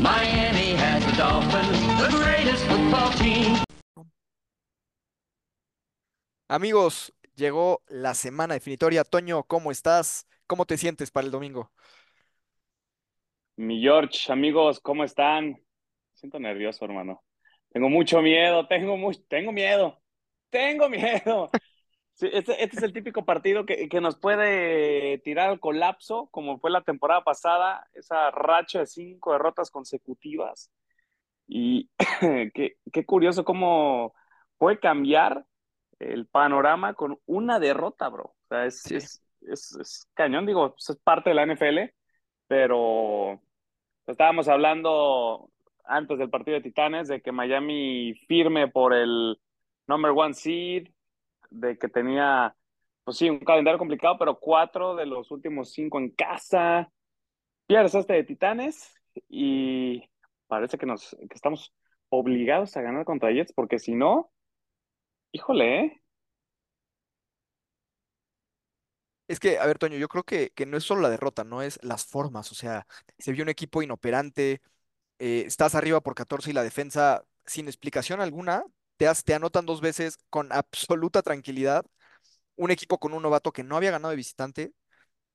Miami has the Dolphins, the greatest football team. Amigos, llegó la semana definitoria. Toño, ¿cómo estás? ¿Cómo te sientes para el domingo? Mi George, amigos, ¿cómo están? Siento nervioso, hermano. Tengo mucho miedo, tengo mucho, tengo miedo, tengo miedo. Sí, este, este es el típico partido que, que nos puede tirar al colapso, como fue la temporada pasada, esa racha de cinco derrotas consecutivas. Y qué, qué curioso cómo puede cambiar el panorama con una derrota, bro. O sea, es, Sí. es, es, es cañón, digo, es parte de la NFL, pero estábamos hablando antes del partido de Titanes de que Miami firme por el number one seed, de que tenía, pues sí, un calendario complicado, pero cuatro de los últimos cinco en casa. Pierdes este de Titanes y parece que nos que estamos obligados a ganar contra Jets, porque si no, híjole, ¿eh? Es que, a ver, Toño, yo creo que, que no es solo la derrota, no es las formas. O sea, se vio un equipo inoperante, eh, estás arriba por 14 y la defensa, sin explicación alguna, te, anotan dos veces con absoluta tranquilidad. Un equipo con un novato que no había ganado de visitante,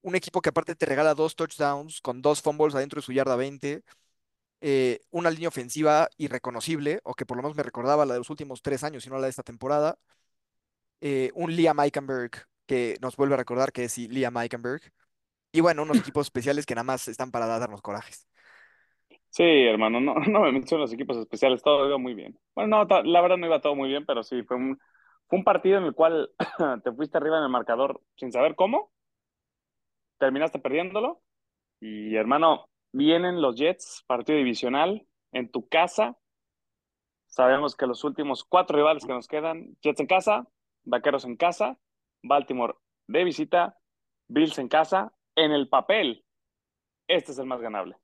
un equipo que aparte te regala dos touchdowns con dos fumbles adentro de su yarda 20, eh, una línea ofensiva irreconocible, o que por lo menos me recordaba la de los últimos tres años y no la de esta temporada. eh, un Liam Eichenberg que nos vuelve a recordar que es Liam Eichenberg. Y bueno, unos equipos especiales que nada más están para darnos corajes. Sí, hermano, no, no me menciono los equipos especiales, todo iba muy bien. Bueno, no, la verdad no iba todo muy bien, pero sí, fue un, fue un partido en el cual te fuiste arriba en el marcador sin saber cómo, terminaste perdiéndolo y hermano, vienen los Jets, partido divisional, en tu casa. Sabemos que los últimos cuatro rivales que nos quedan, Jets en casa, Vaqueros en casa, Baltimore de visita, Bills en casa, en el papel, este es el más ganable.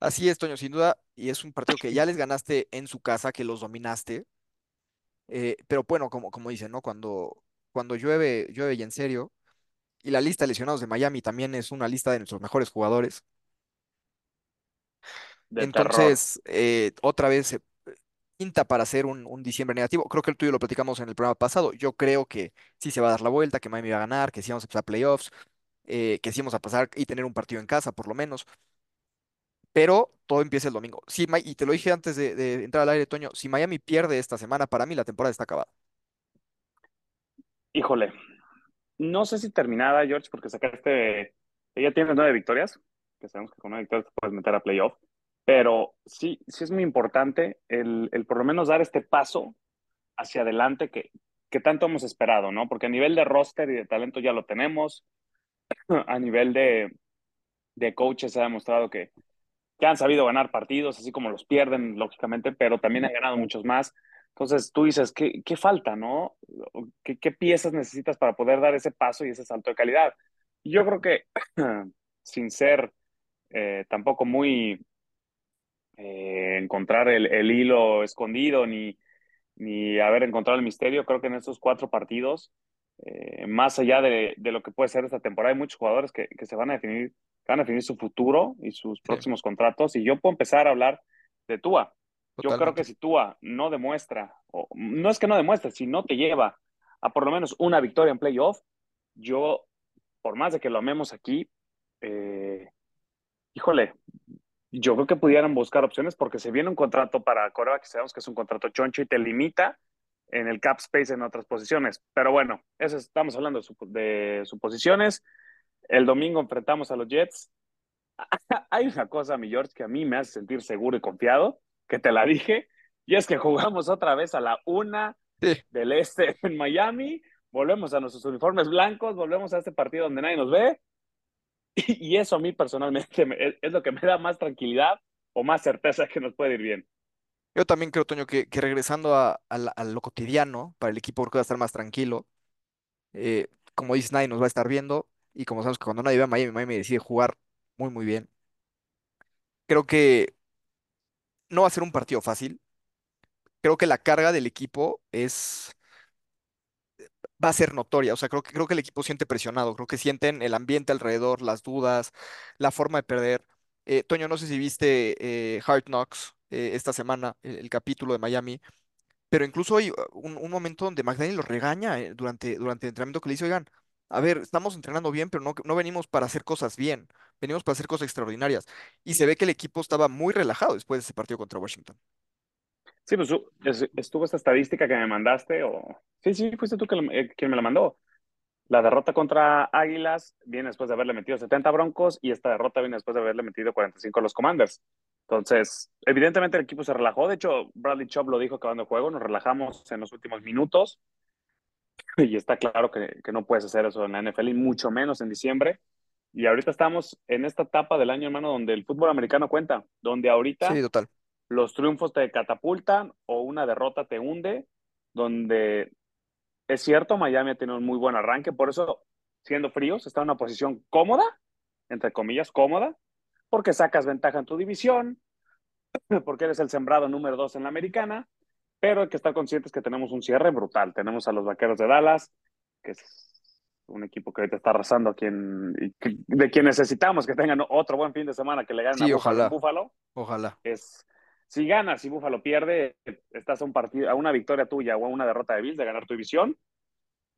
Así es, Toño, sin duda, y es un partido que ya les ganaste en su casa, que los dominaste. eh, pero bueno, como, como dicen, ¿no? Cuando, cuando llueve, llueve y en serio. Y la lista de lesionados de Miami también es una lista de nuestros mejores jugadores. De. Entonces, eh, otra vez se pinta para hacer un, un diciembre negativo. Creo que el tuyo lo platicamos en el programa pasado. Yo creo que sí se va a dar la vuelta, que Miami va a ganar, que sí vamos a pasar playoffs, eh, que sí vamos a pasar y tener un partido en casa, por lo menos. Pero todo empieza el domingo. Sí, Mi- y te lo dije antes de, entrar al aire, Toño, si Miami pierde esta semana, para mí la temporada está acabada. Híjole, no sé si terminada, George, porque sacaste, ya tienes nueve victorias, que sabemos que con nueve victorias te puedes meter a playoff, pero sí, sí es muy importante el, el por lo menos dar este paso hacia adelante que, que tanto hemos esperado, ¿no? Porque a nivel de roster y de talento ya lo tenemos, a nivel de, de coaches se ha demostrado que, que han sabido ganar partidos, así como los pierden, lógicamente, pero también han ganado muchos más. Entonces tú dices, ¿qué, qué falta, no? ¿Qué, ¿Qué, piezas necesitas para poder dar ese paso y ese salto de calidad? Yo creo que, sin ser eh, tampoco muy eh, encontrar el, el, hilo escondido ni, ni haber encontrado el misterio, creo que en estos cuatro partidos, eh, más allá de, de, lo que puede ser esta temporada, hay muchos jugadores que, que se van a definir van a definir su futuro y sus sí. próximos contratos. Y yo puedo empezar a hablar de Tua. Totalmente. Yo creo que si Tua no demuestra, o no es que no demuestre, si no te lleva a por lo menos una victoria en playoff, yo, por más de que lo amemos aquí, eh, híjole, yo creo que pudieran buscar opciones porque se viene un contrato para Corea, que sabemos que es un contrato choncho y te limita en el cap space en otras posiciones. Pero bueno, eso estamos hablando de, su, de suposiciones. El domingo enfrentamos a los Jets. Hay una cosa, mi George, que a mí me hace sentir seguro y confiado, que te la dije, y es que jugamos otra vez a la una sí. del este en Miami, volvemos a nuestros uniformes blancos, volvemos a este partido donde nadie nos ve, y, y eso a mí personalmente me, es lo que me da más tranquilidad o más certeza que nos puede ir bien. Yo también creo, Toño, que, que regresando a, a, a, lo cotidiano, para el equipo creo que va a estar más tranquilo. Eh, como dice, nadie nos va a estar viendo. Y como sabemos que cuando nadie ve a Miami, Miami decide jugar muy, muy bien. Creo que no va a ser un partido fácil. Creo que la carga del equipo es va a ser notoria. O sea, creo que, creo que el equipo siente presionado. Creo que sienten el ambiente alrededor, las dudas, la forma de perder. Eh, Toño, no sé si viste eh, Hard Knocks eh, esta semana, el, capítulo de Miami, pero incluso hay uh, un, momento donde McDaniel los regaña durante, durante el entrenamiento que le dice, oigan, a ver, estamos entrenando bien, pero no, no venimos para hacer cosas bien, venimos para hacer cosas extraordinarias. Y se ve que el equipo estaba muy relajado después de ese partido contra Washington. Sí, pues estuvo esta estadística que me mandaste, o... Sí, sí, fuiste tú eh, quien me la mandó. La derrota contra Águilas viene después de haberle metido 70 Broncos y esta derrota viene después de haberle metido 45 a los Commanders. Entonces, evidentemente el equipo se relajó. De hecho, Bradley Chubb lo dijo acabando el juego, nos relajamos en los últimos minutos y está claro que, que no puedes hacer eso en la NFL y mucho menos en diciembre. Y ahorita estamos en esta etapa del año, hermano, donde el fútbol americano cuenta, donde ahorita Sí, total. los triunfos te catapultan o una derrota te hunde, donde es cierto, Miami ha tenido un muy buen arranque, por eso, siendo fríos, está en una posición cómoda, entre comillas, cómoda, porque sacas ventaja en tu división, porque eres el sembrado número dos en la americana, pero hay que estar conscientes que tenemos un cierre brutal. Tenemos a los Vaqueros de Dallas, que es un equipo que ahorita está arrasando a quien, de quien necesitamos que tengan otro buen fin de semana, que le ganen Sí, a ojalá. en Buffalo Ojalá. es si ganas y Buffalo pierde, estás a un partido, a una victoria tuya o a una derrota de Bills de ganar tu división.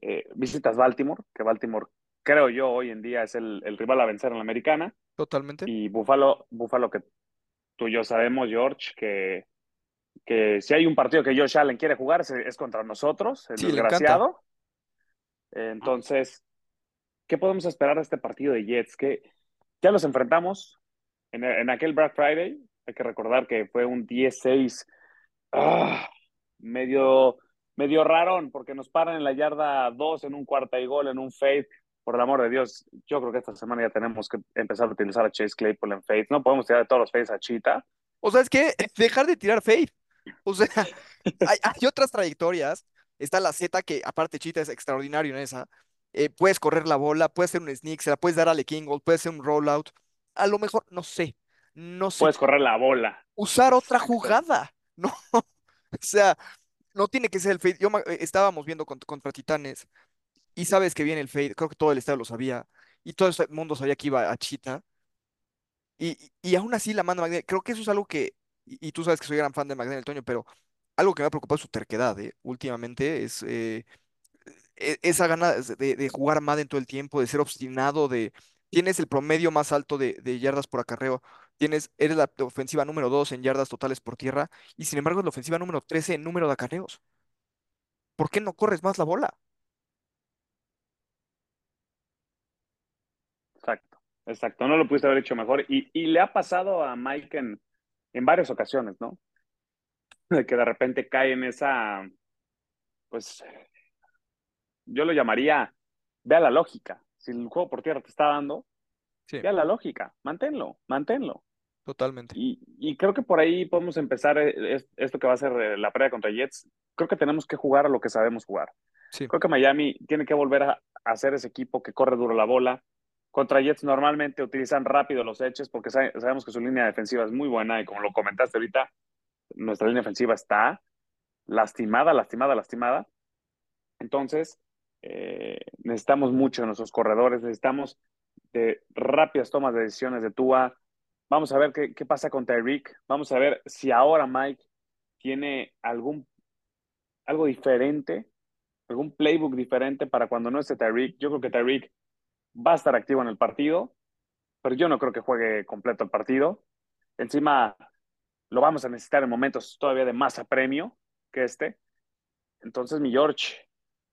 Eh, visitas Baltimore, que Baltimore creo yo hoy en día es el, el rival a vencer en la americana. Totalmente. Y Buffalo, Buffalo que tú y yo sabemos, George, que, que si hay un partido que Josh Allen quiere jugar es, contra nosotros, el Sí, desgraciado. Entonces, ¿qué podemos esperar de este partido de Jets? Que ya los enfrentamos en, en aquel Black Friday. Hay que recordar que fue un 10-6 ah, medio, medio rarón, porque nos paran en la yarda 2 en un cuarta y gol, en un fade. Por el amor de Dios, yo creo que esta semana ya tenemos que empezar a utilizar a Chase Claypool en fade. No podemos tirar todos los fades a Chita. O sea, es que dejar de tirar fade. O sea, hay, hay otras trayectorias. Está la Z, que aparte Chita es extraordinario en esa. Eh, puedes correr la bola, puedes hacer un sneak, se la puedes dar a Kingold, puedes hacer un rollout. A lo mejor, no sé, no sé. Puedes correr la bola. Usar otra jugada, ¿no? O sea, no tiene que ser el fade. Yo, eh, estábamos viendo cont- contra Titanes y sabes que viene el fade. Creo que todo el estadio lo sabía y todo el mundo sabía que iba a Chita. Y, y aún así la manda. Creo que eso es algo que, y, tú sabes que soy gran fan de McDaniel, Toño, pero algo que me ha preocupado es su terquedad, ¿eh? Últimamente es eh, e- esa gana de, de jugar Madden todo el tiempo, de ser obstinado, de tienes el promedio más alto de, de yardas por acarreo, tienes, eres la ofensiva número 2 en yardas totales por tierra, y sin embargo es la ofensiva número 13 en número de acarreos. ¿Por qué no corres más la bola? Exacto, exacto. No lo pudiste haber hecho mejor. Y, y le ha pasado a Mike en, en varias ocasiones, ¿no? De que de repente cae en esa, pues, yo lo llamaría, vea la lógica. Si el juego por tierra te está dando, Sí, vea la lógica, manténlo, manténlo. totalmente. Y, y creo que por ahí podemos empezar eh, es- esto que va a ser eh, la pelea contra Jets. Creo que tenemos que jugar a lo que sabemos jugar. Sí, Creo que Miami tiene que volver a, a ser ese equipo que corre duro la bola. Contra Jets normalmente utilizan rápido los eches porque sabe- sabemos que su línea defensiva es muy buena y como lo comentaste ahorita, nuestra línea defensiva está lastimada, lastimada, lastimada. Entonces, eh, necesitamos mucho de nuestros corredores, necesitamos de rápidas tomas de decisiones de Tua. Vamos a ver qué, qué pasa con Tyreek. Vamos a ver si ahora Mike tiene algún algo diferente, algún playbook diferente para cuando no esté Tyreek. Yo creo que Tyreek va a estar activo en el partido, pero yo no creo que juegue completo el partido. Encima lo vamos a necesitar en momentos todavía de más apremio que este. Entonces, mi George,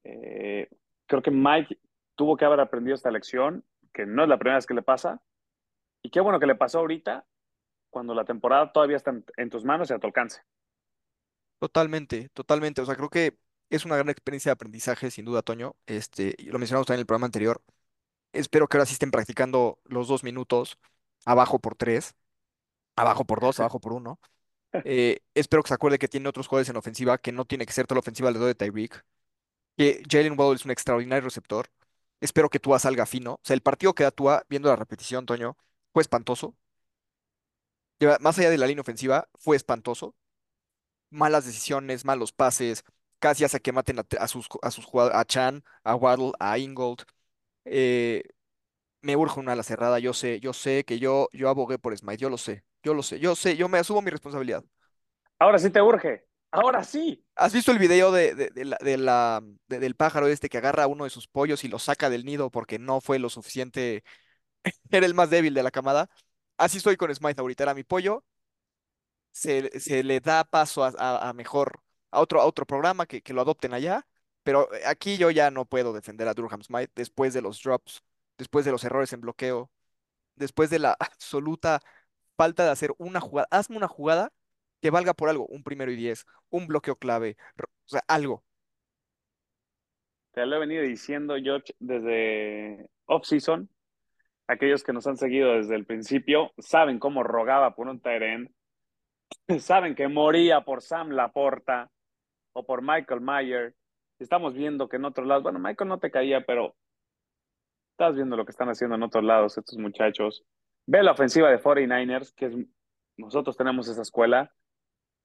eh, creo que Mike tuvo que haber aprendido esta lección, que no es la primera vez que le pasa, y qué bueno que le pasó ahorita, cuando la temporada todavía está en, en tus manos y a tu alcance. totalmente, totalmente. O sea, creo que es una gran experiencia de aprendizaje, sin duda, Toño. Este, lo mencionamos también en el programa anterior. Espero que ahora sí estén practicando los dos minutos, abajo por tres, abajo por dos, abajo por uno. Eh, espero que se acuerde que tiene otros jugadores en ofensiva, que no tiene que ser toda la ofensiva alrededor de Tyreek, que Jalen Waddle es un extraordinario receptor. Espero que Tua salga fino. O sea, el partido que da Tua, viendo la repetición, Toño, fue espantoso. Más allá de la línea ofensiva, fue espantoso. Malas decisiones, malos pases, casi hace que maten a, a sus, a sus jugadores, a Chan, a Waddle, a Ingold. Eh, me urge una ala cerrada, yo sé, yo sé que yo, yo abogué por Smite, yo lo sé, yo lo sé, yo sé, yo me asumo mi responsabilidad. Ahora sí te urge. Ahora sí. ¿Has visto el video de, de- de la, de la- de- del pájaro este que agarra a uno de sus pollos y lo saca del nido porque no fue lo suficiente, era el más débil de la camada? Así estoy con Smite ahorita, era mi pollo, se, se le da paso a, a- a mejor, a otro, a otro programa que, que lo adopten allá, pero eh, aquí yo ya no puedo defender a Durham Smite después de los drops, después de los errores en bloqueo, después de la absoluta falta de hacer una jugada. Hazme una jugada que valga por algo, un primero y diez, un bloqueo clave, o sea, algo. Te lo he venido diciendo, George, desde off-season. Aquellos que nos han seguido desde el principio saben cómo rogaba por un tight end, saben que moría por Sam Laporta o por Michael Mayer. Estamos viendo que en otros lados, bueno, Michael no te caía, pero estás viendo lo que están haciendo en otros lados estos muchachos. Ve la ofensiva de 49ers, que es, nosotros tenemos esa escuela,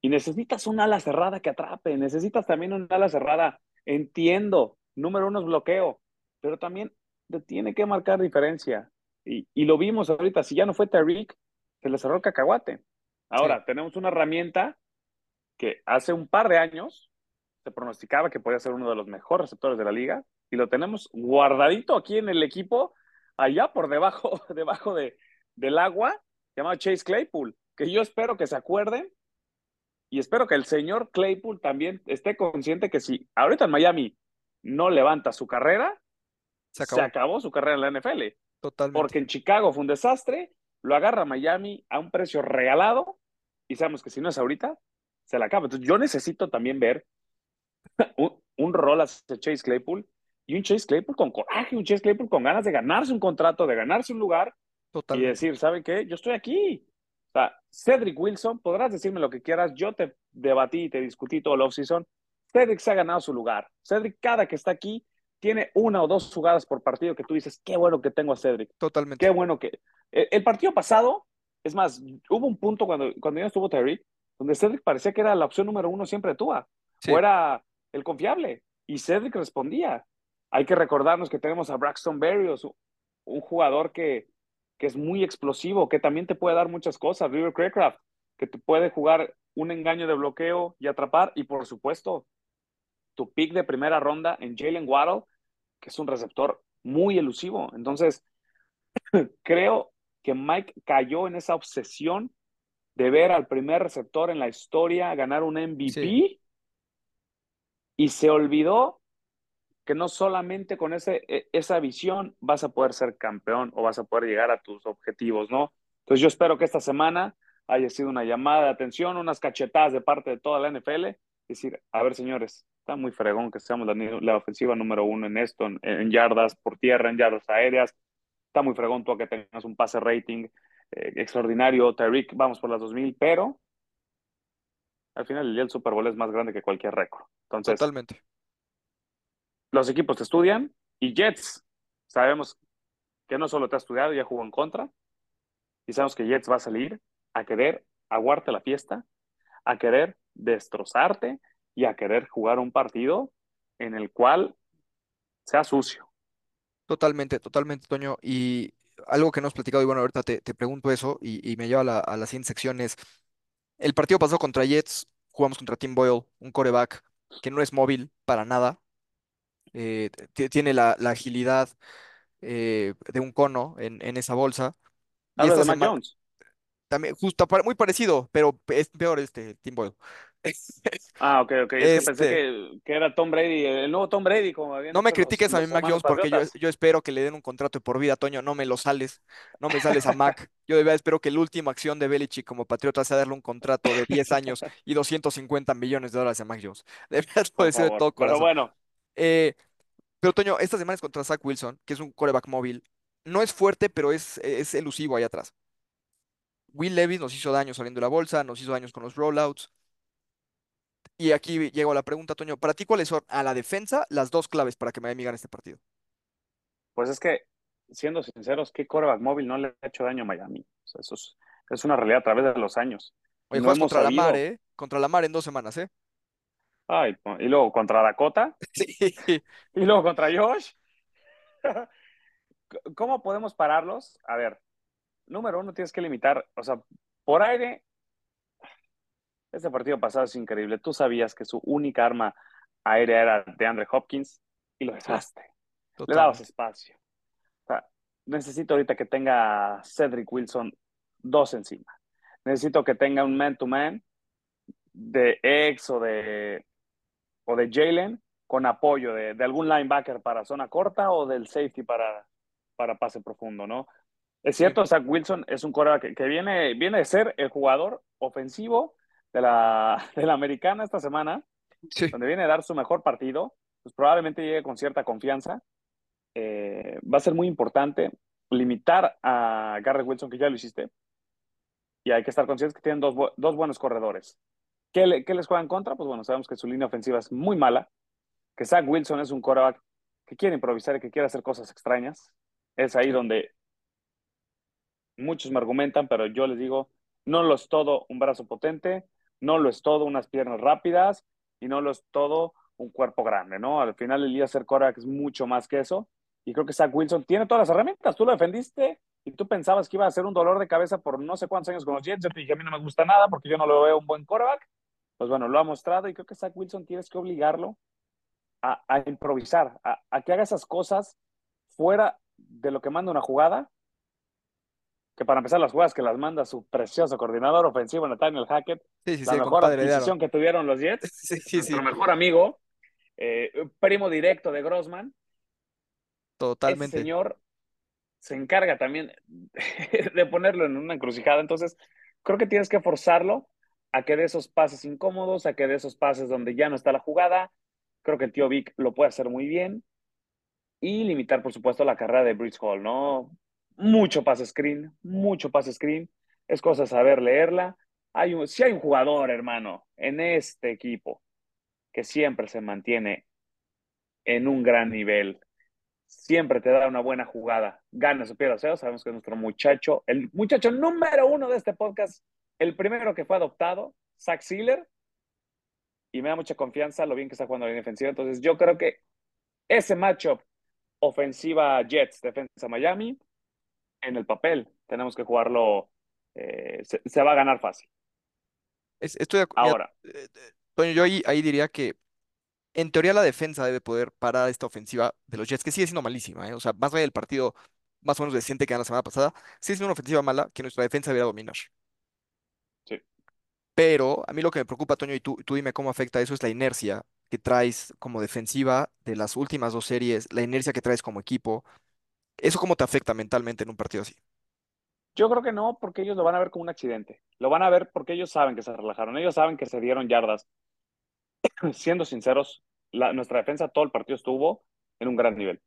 y necesitas un ala cerrada que atrape, necesitas también un ala cerrada. Entiendo, número uno es bloqueo, pero también te tiene que marcar diferencia. Y, y lo vimos ahorita, si ya no fue Tariq, se le cerró el cacahuate. Ahora, Sí. tenemos una herramienta que hace un par de años se pronosticaba que podía ser uno de los mejores receptores de la liga, y lo tenemos guardadito aquí en el equipo, allá por debajo, debajo de, del agua, llamado Chase Claypool, que yo espero que se acuerden y espero que el señor Claypool también esté consciente que si ahorita en Miami no levanta su carrera, Se se acabó, acabó. su carrera en la NFL. Totalmente. Porque en Chicago fue un desastre, lo agarra Miami a un precio regalado y sabemos que si no es ahorita, se la acaba. Entonces yo necesito también ver un, un rol hacia Chase Claypool y un Chase Claypool con coraje, un Chase Claypool con ganas de ganarse un contrato, de ganarse un lugar y decir, ¿sabe qué? Yo estoy aquí. O sea, Cedric Wilson, podrás decirme lo que quieras, yo te debatí y te discutí todo el offseason. Cedric se ha ganado su lugar. Cedric, cada que está aquí, tiene una o dos jugadas por partido que tú dices, qué bueno que tengo a Cedric, Totalmente. qué bueno que... El, el partido pasado, es más, hubo un punto cuando, cuando ya estuvo Tyreek, donde Cedric parecía que era la opción número uno siempre de Tua, Sí. o era el confiable, y Cedric respondía. Hay que recordarnos que tenemos a Braxton Berrios, un jugador que, que es muy explosivo, que también te puede dar muchas cosas, River Craycraft, que te puede jugar un engaño de bloqueo y atrapar, y por supuesto, tu pick de primera ronda en Jalen Waddle, que es un receptor muy elusivo. Entonces, creo que Mike cayó en esa obsesión de ver al primer receptor en la historia ganar un MVP Sí. Y se olvidó que no solamente con ese, e- esa visión vas a poder ser campeón o vas a poder llegar a tus objetivos, ¿no? Entonces yo espero que esta semana haya sido una llamada de atención, unas cachetadas de parte de toda la NFL, decir, a ver señores, está muy fregón que seamos la, ofensiva número uno en esto, en, en yardas por tierra, en yardas aéreas, está muy fregón tú a que tengas un pase rating eh, extraordinario, Tyreek, vamos por las 2000, pero al final el día Super Bowl es más grande que cualquier récord. Entonces, Totalmente. los equipos te estudian y Jets, sabemos que no solo te ha estudiado, ya jugó en contra, y sabemos que Jets va a salir a querer aguarte la fiesta, a querer destrozarte y a querer jugar un partido en el cual sea sucio. Totalmente, totalmente, Toño. Y algo que no has platicado, y bueno, ahorita te, te pregunto eso, y, y me lleva a la, a la siguiente sección, es el partido pasado contra Jets, jugamos contra Tim Boyle, un coreback que no es móvil para nada, eh, tiene la, la agilidad eh, de un cono en, en esa bolsa. Y esta de Mac Jones. también, justo, muy parecido, pero es peor este Tim Boyle. Ah, ok, ok. Es que pensé Este, que, que era Tom Brady, el nuevo Tom Brady, como no me critiques a mí, Mac Jones, porque yo, espero que le den un contrato de por vida, Toño. No me lo sales, no me sales a Mac. Yo de verdad espero que la última acción de Belichick como patriota sea darle un contrato de 10 años y 250 millones de dólares a Mac Jones. De verdad lo Por deseo de favor. todo Pero bueno, Eh, pero Toño, esta semana es contra Zach Wilson, que es un coreback móvil. No es fuerte, pero es, es elusivo ahí atrás. Will Levis nos hizo daño saliendo de la bolsa, nos hizo daños con los rollouts. Y aquí llego a la pregunta, Toño, ¿para ti cuáles son a la defensa las dos claves para que Miami gane este partido? pues es que, siendo sinceros, ¿qué coreback móvil no le ha hecho daño a Miami? O sea, eso es, es una realidad a través de los años. Oye, No contra la mar. ¿eh? Contra la mar en dos semanas, ¿eh? Ay, y luego contra Dakota, Sí. y luego contra Josh. ¿cómo podemos pararlos? A ver, número uno, tienes que limitar, o sea, por aire, este partido pasado es increíble. Tú sabías que su única arma aérea era de Andre Hopkins y lo dejaste. Le dabas espacio. O sea, necesito ahorita que tenga Cedric Wilson dos encima. Necesito que tenga un man-to-man de ex o de, o de Jalen con apoyo de, de algún linebacker para zona corta o del safety para, para pase profundo, ¿no? Es cierto, Zach Wilson es un coreback que, que viene, viene de ser el jugador ofensivo de la, de la americana esta semana, Sí. donde viene a dar su mejor partido, pues probablemente llegue con cierta confianza. Eh, va a ser muy importante limitar a Garrett Wilson, que ya lo hiciste, y hay que estar conscientes que tienen dos, dos buenos corredores. ¿Qué, le- qué les juegan contra? Pues bueno, sabemos que su línea ofensiva es muy mala, que Zach Wilson es un quarterback que quiere improvisar y que quiere hacer cosas extrañas. Es ahí donde muchos me argumentan, pero yo les digo, no lo es todo un brazo potente, no lo es todo unas piernas rápidas y no lo es todo un cuerpo grande, ¿no? Al final el día ser quarterback es mucho más que eso y creo que Zach Wilson tiene todas las herramientas. Tú lo defendiste y tú pensabas que iba a ser un dolor de cabeza por no sé cuántos años con los Jets. Yo te dije, a mí no me gusta nada porque yo no lo veo un buen quarterback. Pues bueno, lo ha mostrado y creo que Zach Wilson tienes que obligarlo a, improvisar, a que haga esas cosas fuera de lo que manda una jugada que para empezar las jugadas que las manda su precioso coordinador ofensivo Nathaniel Hackett, Sí, sí, la sí, mejor de adquisición que tuvieron los Jets, Sí, sí, sí, nuestro mejor amigo, eh, primo directo de Grossman, totalmente. señor se encarga también de ponerlo en una encrucijada, entonces creo que tienes que forzarlo a que dé esos pases incómodos, a que dé esos pases donde ya no está la jugada, creo que el tío Vic lo puede hacer muy bien, y limitar, por supuesto, la carrera de Bridge Hall, ¿no? Mucho pase screen, mucho pase screen, es cosa saber leerla. Hay un, si hay un jugador, hermano, en este equipo que siempre se mantiene en un gran nivel, siempre te da una buena jugada, gana o pierda, o sea, sabemos que es nuestro muchacho, el muchacho número uno de este podcast, el primero que fue adoptado, Zach Sealer, y me da mucha confianza lo bien que está jugando la defensiva, entonces yo creo que ese matchup ofensiva Jets, defensa Miami, en el papel tenemos que jugarlo, eh, se, se, va a ganar fácil. Es- estoy de acu- mira, Ahora, eh, eh, Toño, yo ahí, ahí diría que en teoría la defensa debe poder parar esta ofensiva de los Jets, que sigue siendo malísima, ¿eh? O sea, más allá del partido más o menos decente que ganó la semana pasada, sigue siendo una ofensiva mala que nuestra defensa debería dominar. sí. Pero a mí lo que me preocupa, Toño, y tú, tú dime cómo afecta eso, es la inercia que traes como defensiva de las últimas dos series, la inercia que traes como equipo. ¿Eso cómo te afecta mentalmente en un partido así? Yo creo que no, porque ellos lo van a ver como un accidente. Lo van a ver porque ellos saben que se relajaron, ellos saben que se dieron yardas. Siendo sinceros, la, nuestra defensa todo el partido estuvo en un gran nivel.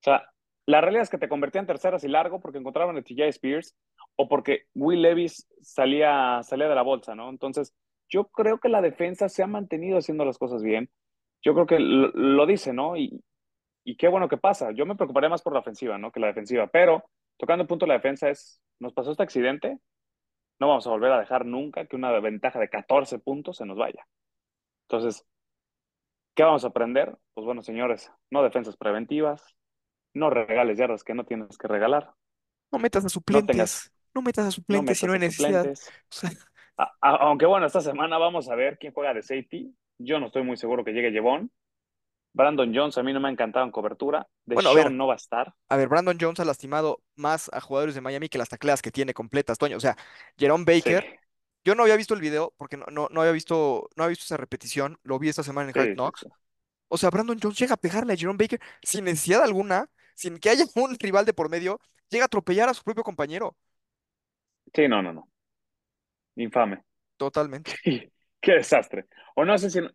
O sea, la realidad es que te convertían terceras y largo porque encontraban a TJ Spears o porque Will Levis salía, salía de la bolsa, ¿no? Entonces, yo creo que la defensa se ha mantenido haciendo las cosas bien. Yo creo que lo, lo dice, ¿no? Y, y qué bueno que pasa. Yo me preocuparía más por la ofensiva, ¿no? Que la defensiva. Pero tocando el punto de la defensa es, nos pasó este accidente, no vamos a volver a dejar nunca que una ventaja de 14 puntos se nos vaya. Entonces, ¿qué vamos a aprender? Pues bueno, señores, no defensas preventivas, no regales yardas que no tienes que regalar, No metas a no suplentes, tengas, no metas a no suplentes si no hay necesidad. O sea, A- a- aunque bueno, esta semana vamos a ver quién juega de safety. Yo no estoy muy seguro que llegue Jevon. Brandon Jones a mí no me ha encantado en cobertura. De bueno, a ver, no va a estar. a ver, Brandon Jones ha lastimado más a jugadores de Miami que las tacleadas que tiene completas, Toño. O sea, Jerome Baker, Sí, yo no había visto el video porque no, no, no había visto, no había visto esa repetición, lo vi esta semana en Hard sí, sí, Knocks. sí. O sea, Brandon Jones llega a pegarle a Jerome Baker sin necesidad alguna, sin que haya un rival de por medio, llega a atropellar a su propio compañero. Sí, no, no, no. Infame. Totalmente. Qué desastre. O no sé si en,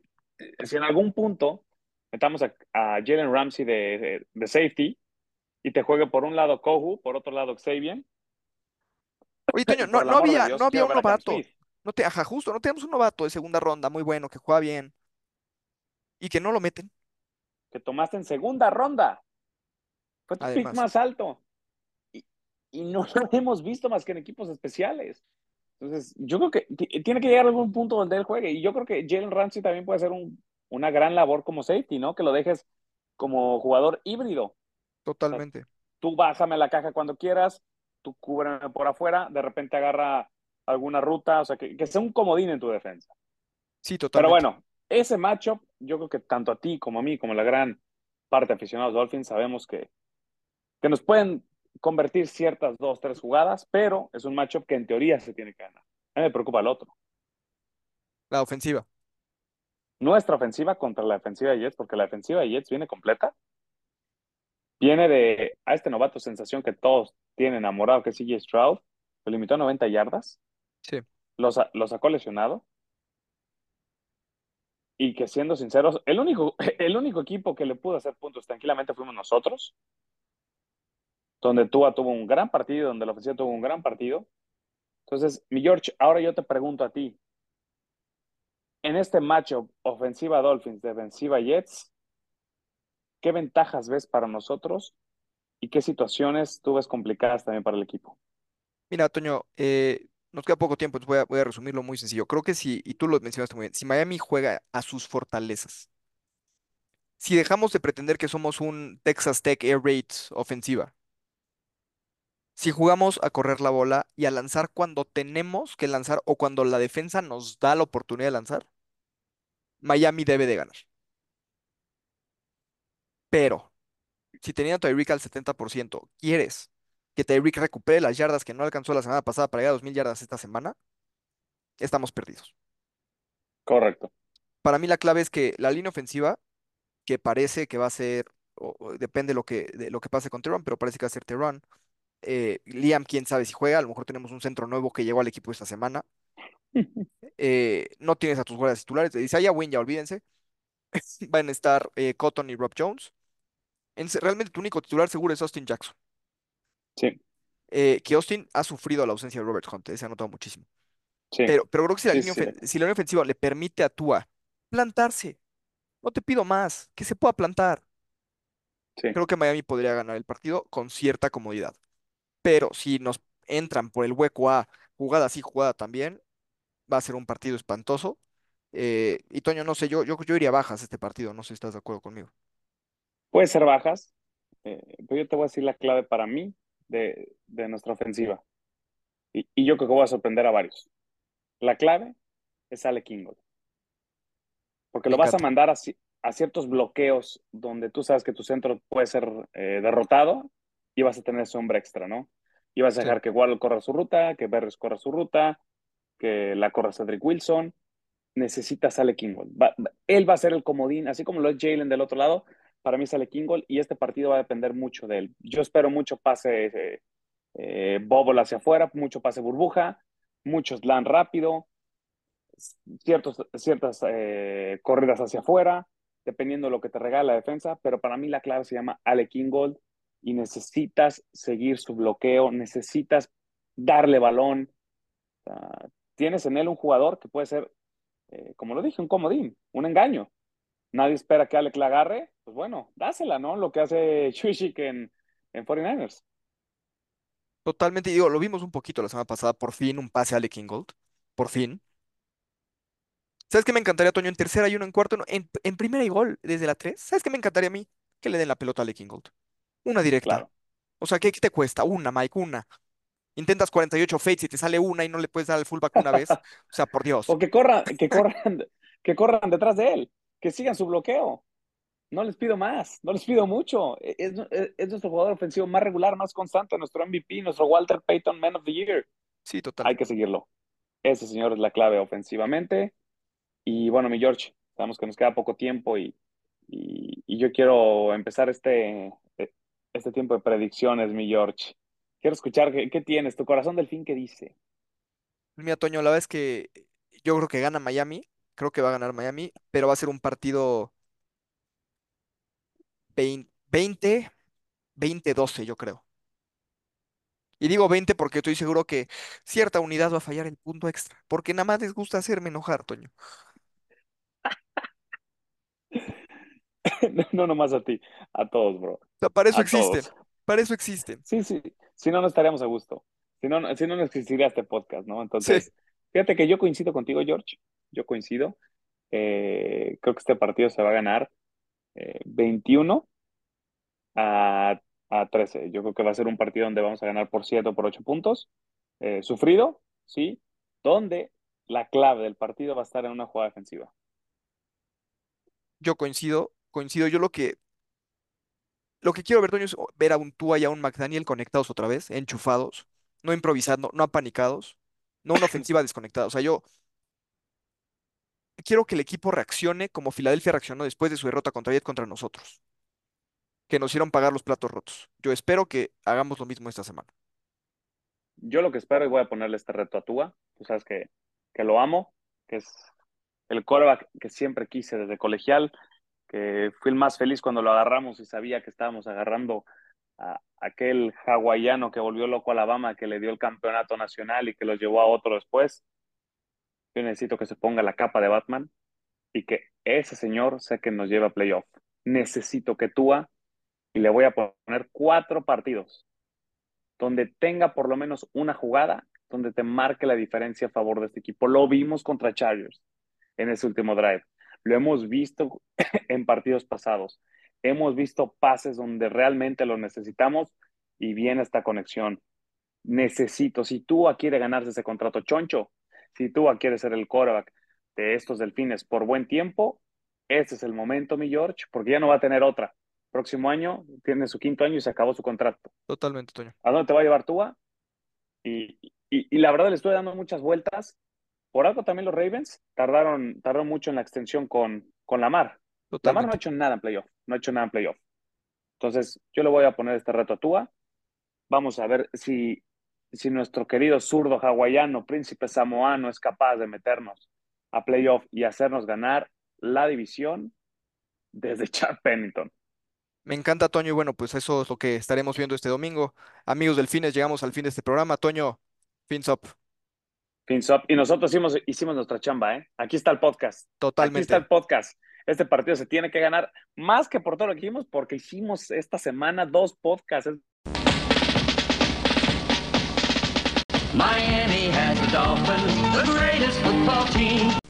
si en algún punto metamos a, a Jalen Ramsey de, de, de safety y te juegue por un lado Kohu, por otro lado Xavier. Oye, Toño, no, había, Dios, no había un novato. No te, ajá, justo, no tenemos un novato de segunda ronda muy bueno que juega bien y que no lo meten. que tomaste en segunda ronda. Fue tu pick más alto. Y, y no lo hemos visto más que en equipos especiales. Entonces, yo creo que tiene que llegar a algún punto donde él juegue. Y yo creo que Jalen Ramsey también puede hacer un, una gran labor como safety, ¿no? Que lo dejes como jugador híbrido. Totalmente. Tú bájame la caja cuando quieras, tú cúbreme por afuera, de repente agarra alguna ruta, o sea, que, que sea un comodín en tu defensa. Sí, Pero totalmente. bueno, ese matchup, yo creo que tanto a ti como a mí, como a la gran parte de aficionados Dolphins, sabemos que, que nos pueden convertir ciertas dos, tres jugadas, pero es un matchup que en teoría se tiene que ganar. A mí me preocupa el otro. La ofensiva. Nuestra ofensiva contra la defensiva de Jets, porque la defensiva de Jets viene completa. Viene de a este novato sensación que todos tienen enamorado, que es CJ Stroud. Lo limitó a 90 yardas. Sí. Lo, lo sacó lesionado. Y que siendo sinceros, el único, el único equipo que le pudo hacer puntos tranquilamente fuimos nosotros. Donde Tua tuvo un gran partido, donde la ofensiva tuvo un gran partido. Entonces, mi George, ahora yo te pregunto a ti. En este matchup ofensiva Dolphins, defensiva Jets, ¿qué ventajas ves para nosotros y qué situaciones tú ves complicadas también para el equipo? Mira, Toño, eh, nos queda poco tiempo, voy a, voy a resumirlo muy sencillo. Creo que si, y tú lo mencionaste muy bien, si Miami juega a sus fortalezas, si dejamos de pretender que somos un Texas Tech Air Raid ofensiva, si jugamos a correr la bola y a lanzar cuando tenemos que lanzar o cuando la defensa nos da la oportunidad de lanzar, Miami debe de ganar. Pero si teniendo a Tyreek al 70%, quieres que Tyreek recupere las yardas que no alcanzó la semana pasada para llegar a 2.000 yardas esta semana, estamos perdidos. Correcto. Para mí la clave es que la línea ofensiva, que parece que va a ser, o- o depende de lo que, de lo que pase con Teron, pero parece que va a ser Teron. Eh, Liam, quién sabe si juega, a lo mejor tenemos un centro nuevo que llegó al equipo esta semana. Eh, no tienes a tus guardias titulares, de Isaiah Wynn, ya olvídense. Van a estar eh, Cotton y Rob Jones. En- realmente tu único titular seguro es Austin Jackson. Sí, Eh, que Austin ha sufrido la ausencia de Robert Hunt, se ha notado muchísimo. sí, Pero, pero creo que si la sí, línea, sí. si la línea ofensiva le permite a Tua plantarse, no te pido más, que se pueda plantar. Creo que Miami podría ganar el partido con cierta comodidad. Pero si nos entran por el hueco a jugada sí, jugada también, va a ser un partido espantoso. Eh, y Toño, no sé, yo, yo, yo iría a bajas este partido, no sé si estás de acuerdo conmigo. Puede ser bajas, eh, pero yo te voy a decir la clave para mí de, de nuestra ofensiva. Y, y yo creo que voy a sorprender a varios. La clave es Ale Kingold. Porque lo vas a mandar a, ci- a ciertos bloqueos donde tú sabes que tu centro puede ser eh, derrotado y vas a tener ese hombre extra, ¿no? Y vas a Sí. dejar que Waddle corra su ruta, que Berres corra su ruta, que la corra Cedric Wilson. Necesitas Ale Kingold. Él va a ser el comodín, así como lo es Jalen del otro lado. Para mí sale Kingold y este partido va a depender mucho de él. Yo espero mucho pase eh, hacia afuera, mucho pase burbuja, mucho slant rápido, ciertos, ciertas eh, corridas hacia afuera, dependiendo de lo que te regala la defensa, pero para mí la clave se llama Ale Kingold y necesitas seguir su bloqueo, necesitas darle balón. Tienes en él un jugador que puede ser, eh, como lo dije, un comodín, un engaño. Nadie espera que Alec la agarre, pues bueno, dásela, ¿no? Lo que hace Chuishik en, en 49ers. Totalmente, digo, lo vimos un poquito la semana pasada, por fin un pase a Ale Kingold, por fin. ¿Sabes qué me encantaría, Toño? En tercera y uno en cuarto, no, en, en primera y gol, desde la tres. ¿Sabes qué me encantaría a mí? Que le den la pelota a Ale Kingold. Una directa. Claro. O sea, ¿qué, qué te cuesta? Una, Mike, una. Intentas 48 fates y te sale una y no le puedes dar al fullback una vez. O sea, por Dios. O que corran, que corran, que corran detrás de él, que sigan su bloqueo. No les pido más, no les pido mucho. Es, es, es nuestro jugador ofensivo más regular, más constante, nuestro MVP, nuestro Walter Payton Man of the Year. Sí, Hay totalmente. que seguirlo. Ese señor es la clave ofensivamente. Y bueno, mi George, sabemos que nos queda poco tiempo y, y, y yo quiero empezar este, este tiempo de predicciones, mi George. Quiero escuchar qué, qué tienes, tu corazón del fin, ¿qué dice? Mira, Toño, la verdad es que yo creo que gana Miami. Creo que va a ganar Miami, pero va a ser un partido 20, 20-12, yo creo. Y digo 20 porque estoy seguro que cierta unidad va a fallar el punto extra, porque nada más les gusta hacerme enojar, Toño. no nomás a ti, a todos, bro. O sea, para eso A existen, todos. Para eso existen. Sí, sí. Si no, no estaríamos a gusto. Si no, no- si no, no existiría este podcast, ¿no? Sí, Entonces, fíjate que yo coincido contigo, George. Yo coincido. Eh, creo que este partido se va a ganar eh, 21 a a 13. Yo creo que va a ser un partido donde vamos a ganar por 7 o por 8 puntos. Eh, sufrido, sí, donde la clave del partido va a estar en una jugada defensiva. Yo coincido, coincido. Yo lo que, lo que quiero ver, Toño, es ver a un Tua y a un McDaniel conectados otra vez, enchufados, no improvisando, no apanicados, no una ofensiva desconectada. O sea, yo quiero que el equipo reaccione como Filadelfia reaccionó después de su derrota contra Jet contra nosotros, que nos hicieron pagar los platos rotos. Yo espero que hagamos lo mismo esta semana. Yo lo que espero y voy a ponerle este reto a Tua. Tú sabes que, que lo amo, que es el quarterback que siempre quise desde colegial, fui el más feliz cuando lo agarramos y sabía que estábamos agarrando a aquel hawaiano que volvió loco a Alabama, que le dio el campeonato nacional y que lo llevó a otro después. Yo necesito que se ponga la capa de Batman y que ese señor sea que nos lleve a playoff. Necesito que Tua, y le voy a poner cuatro partidos, donde tenga por lo menos una jugada, donde te marque la diferencia a favor de este equipo. Lo vimos contra Chargers en ese último drive. Lo hemos visto en partidos pasados. Hemos visto pases donde realmente lo necesitamos y viene esta conexión. Necesito, si Tua quiere ganarse ese contrato choncho, si Tua quiere ser el quarterback de estos delfines por buen tiempo, este es el momento, mi George, porque ya no va a tener otra. Próximo año tiene su quinto año y se acabó su contrato. Totalmente, Toño. ¿A dónde te va a llevar Tua? Y, y, y la verdad le estoy dando muchas vueltas. Por algo también los Ravens tardaron, tardaron mucho en la extensión con, con Lamar. Totalmente. Lamar no ha hecho nada en playoff. No ha hecho nada en playoff. Entonces, yo le voy a poner este reto a Tua. Vamos a ver si, si nuestro querido zurdo hawaiano, príncipe samoano, es capaz de meternos a playoff y hacernos ganar la división desde Chad Pennington. Me encanta, Toño, y bueno, pues eso es lo que estaremos viendo este domingo. Amigos delfines, llegamos al fin de este programa. Toño, fins up. Fins up. Y nosotros hicimos, hicimos nuestra chamba, ¿eh? Aquí está el podcast. Totalmente. Aquí está el podcast. Este partido se tiene que ganar más que por todo lo que hicimos, porque hicimos esta semana dos podcasts. Miami has the Dolphins, the greatest football team.